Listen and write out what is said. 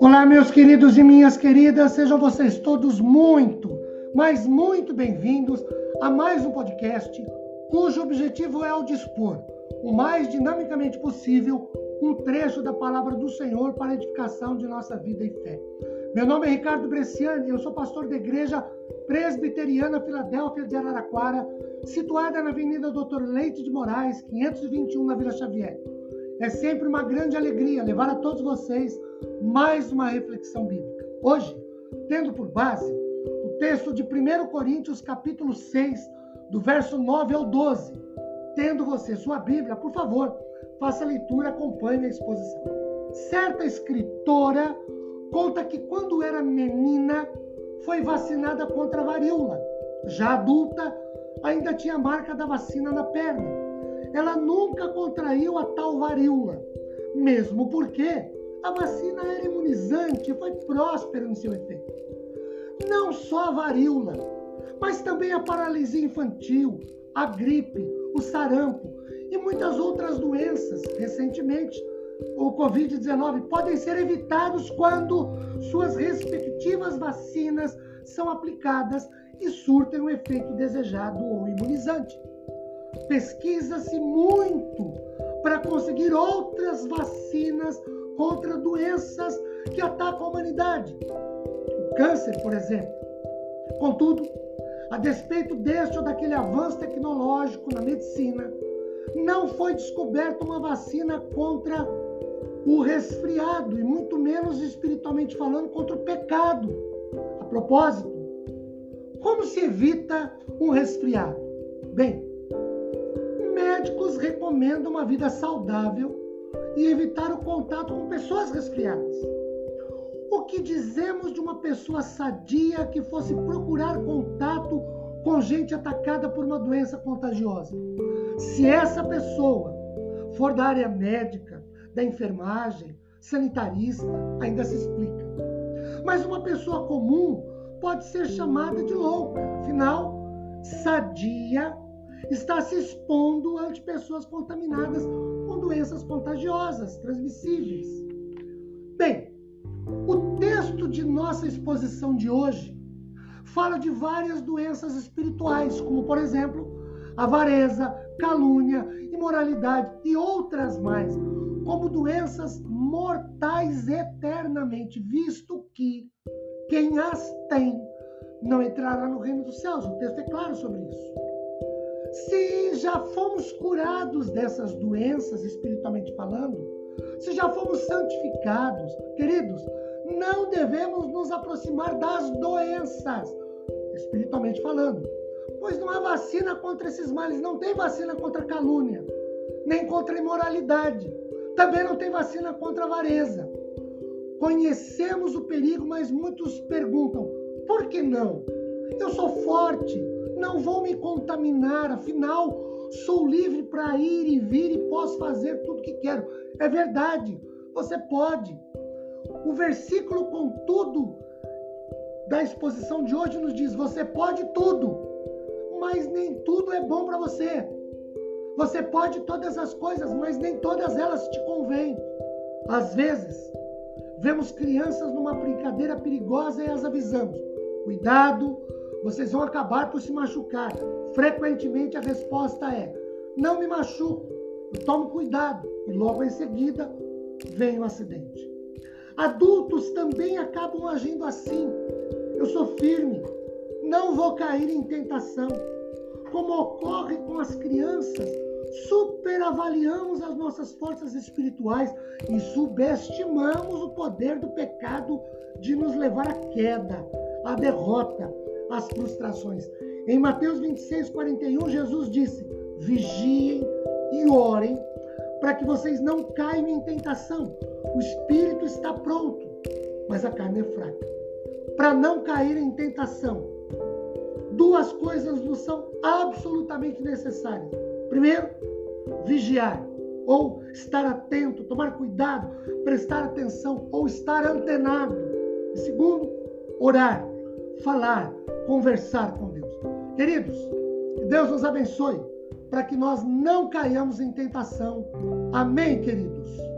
Olá, meus queridos e minhas queridas, sejam vocês todos muito, mas muito bem-vindos a mais um podcast cujo objetivo é o dispor o mais dinamicamente possível um trecho da palavra do Senhor para a edificação de nossa vida e fé. Meu nome é Ricardo Bresciani, eu sou pastor da Igreja Presbiteriana Filadélfia de Araraquara, situada na Avenida Doutor Leite de Moraes, 521, na Vila Xavier. É sempre uma grande alegria levar a todos vocês mais uma reflexão bíblica. Hoje, tendo por base o texto de 1 Coríntios, capítulo 6, do verso 9 ao 12. Tendo você sua Bíblia, por favor, faça a leitura, acompanhe a exposição. Certa escritora conta que quando era menina foi vacinada contra a varíola. Já adulta, ainda tinha a marca da vacina na perna. Ela nunca contraiu a tal varíola, mesmo porque a vacina era imunizante e foi próspera no seu efeito. Não só a varíola, mas também a paralisia infantil, a gripe, o sarampo e muitas outras doenças, recentemente, o Covid-19, podem ser evitados quando suas respectivas vacinas são aplicadas e surtem o efeito desejado ou imunizante. Pesquisa-se muito para conseguir outras vacinas contra doenças que atacam a humanidade. O câncer, por exemplo. Contudo, a despeito deste ou daquele avanço tecnológico na medicina, não foi descoberta uma vacina contra o resfriado e muito menos espiritualmente falando contra o pecado. A propósito, como se evita um resfriado? Bem, médicos recomendam uma vida saudável e evitar o contato com pessoas resfriadas. O que dizemos de uma pessoa sadia que fosse procurar contato com gente atacada por uma doença contagiosa? Se essa pessoa for da área médica, da enfermagem, sanitarista, ainda se explica. Mas uma pessoa comum pode ser chamada de louca. Afinal, sadia está se expondo ante pessoas contaminadas com doenças contagiosas, transmissíveis. Bem, o texto de nossa exposição de hoje fala de várias doenças espirituais, como, por exemplo, avareza, calúnia, imoralidade e outras mais, como doenças mortais eternamente, visto que quem as tem não entrará no reino dos céus. O texto é claro sobre isso. Se já fomos curados dessas doenças, espiritualmente falando, se já fomos santificados, queridos, não devemos nos aproximar das doenças, espiritualmente falando, pois não há vacina contra esses males, não tem vacina contra calúnia, nem contra imoralidade, também não tem vacina contra avareza. Conhecemos o perigo, mas muitos perguntam: por que não? Eu sou forte, não vou me contaminar, afinal, sou livre para ir e vir e posso fazer tudo que quero. É verdade, você pode. O versículo, contudo, da exposição de hoje nos diz: você pode tudo, nem tudo é bom para você. Você pode todas as coisas, mas nem todas elas te convêm. Às vezes, vemos crianças numa brincadeira perigosa e as avisamos: cuidado, vocês vão acabar por se machucar. Frequentemente a resposta é: não me machuco, eu tomo cuidado. E logo em seguida vem o um acidente. Adultos também acabam agindo assim. Eu sou firme, não vou cair em tentação. Como ocorre com as crianças, superavaliamos as nossas forças espirituais e subestimamos o poder do pecado de nos levar à queda, à derrota, as frustrações. Em Mateus 26, 41, Jesus disse: Vigiem e orem para que vocês não caiam em tentação. O espírito está pronto, mas a carne é fraca. Para não cair em tentação, duas coisas nos são absolutamente necessárias. Primeiro, vigiar, ou estar atento, tomar cuidado, prestar atenção, ou estar antenado. E segundo, orar, falar, conversar com Deus. Queridos, que Deus nos abençoe. para que nós não caiamos em tentação. Amém, queridos?